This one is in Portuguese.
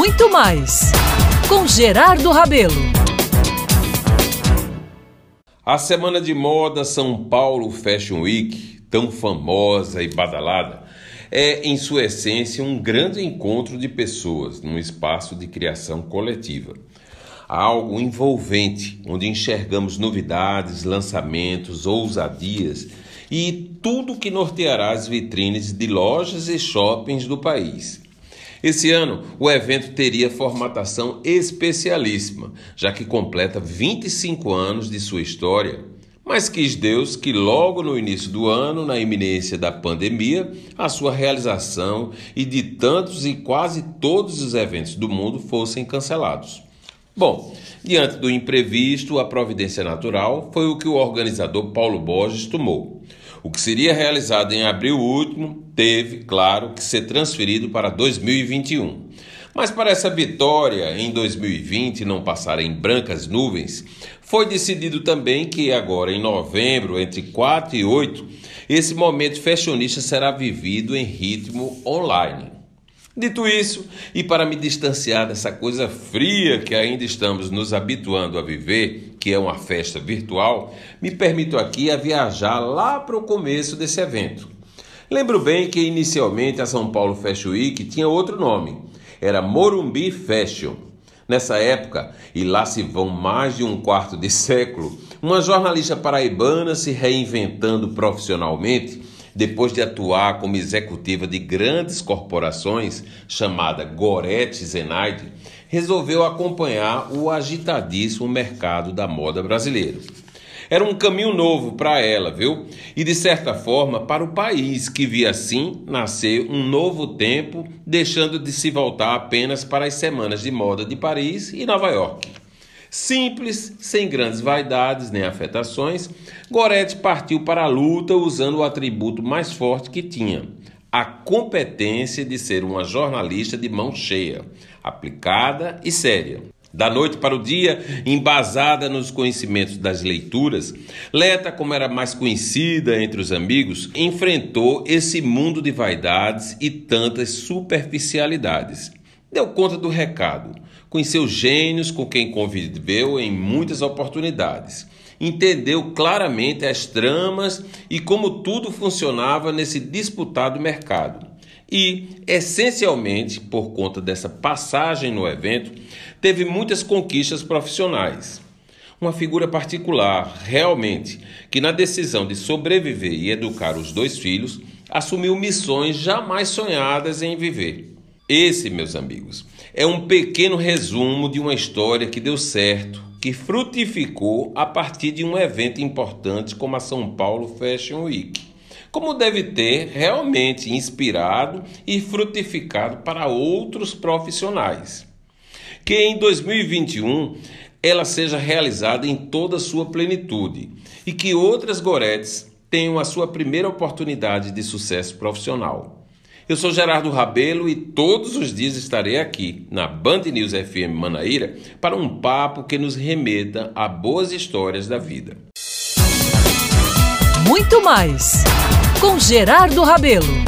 muito mais com Gerardo Rabelo. A semana de moda São Paulo Fashion Week, tão famosa e badalada, é em sua essência um grande encontro de pessoas num espaço de criação coletiva. Algo envolvente, onde enxergamos novidades, lançamentos, ousadias e tudo que norteará as vitrines de lojas e shoppings do país. Esse ano, o evento teria formatação especialíssima, já que completa 25 anos de sua história. Mas quis Deus que logo no início do ano, na iminência da pandemia, a sua realização e de tantos e quase todos os eventos do mundo fossem cancelados. Bom, diante do imprevisto, a providência natural foi o que o organizador Paulo Borges tomou. O que seria realizado em abril último teve, claro, que ser transferido para 2021. Mas para essa vitória em 2020 não passar em brancas nuvens, foi decidido também que agora em novembro, entre 4 e 8, esse momento fashionista será vivido em ritmo online. Dito isso, e para me distanciar dessa coisa fria que ainda estamos nos habituando a viver, que é uma festa virtual, me permito aqui a viajar lá para o começo desse evento. Lembro bem que inicialmente a São Paulo Fashion Week tinha outro nome, era Morumbi Fashion. Nessa época, e lá se vão mais de um quarto de século, uma jornalista paraibana se reinventando profissionalmente depois de atuar como executiva de grandes corporações, chamada Gorete Zenaide, resolveu acompanhar o agitadíssimo mercado da moda brasileiro. Era um caminho novo para ela, viu? E de certa forma para o país, que via assim nascer um novo tempo, deixando de se voltar apenas para as semanas de moda de Paris e Nova York. Simples, sem grandes vaidades nem afetações, Gorete partiu para a luta usando o atributo mais forte que tinha, a competência de ser uma jornalista de mão cheia, aplicada e séria. Da noite para o dia, embasada nos conhecimentos das leituras, Leta, como era mais conhecida entre os amigos, enfrentou esse mundo de vaidades e tantas superficialidades. Deu conta do recado Conheceu gênios com quem conviveu em muitas oportunidades. Entendeu claramente as tramas e como tudo funcionava nesse disputado mercado. E, essencialmente, por conta dessa passagem no evento, teve muitas conquistas profissionais. Uma figura particular, realmente, que na decisão de sobreviver e educar os dois filhos, assumiu missões jamais sonhadas em viver. Esse, meus amigos, é um pequeno resumo de uma história que deu certo, que frutificou a partir de um evento importante como a São Paulo Fashion Week. Como deve ter realmente inspirado e frutificado para outros profissionais. Que em 2021 ela seja realizada em toda a sua plenitude e que outras Goretes tenham a sua primeira oportunidade de sucesso profissional. Eu sou Gerardo Rabelo e todos os dias estarei aqui na Band News FM Manaíra para um papo que nos remeta a boas histórias da vida. Muito mais com Gerardo Rabelo.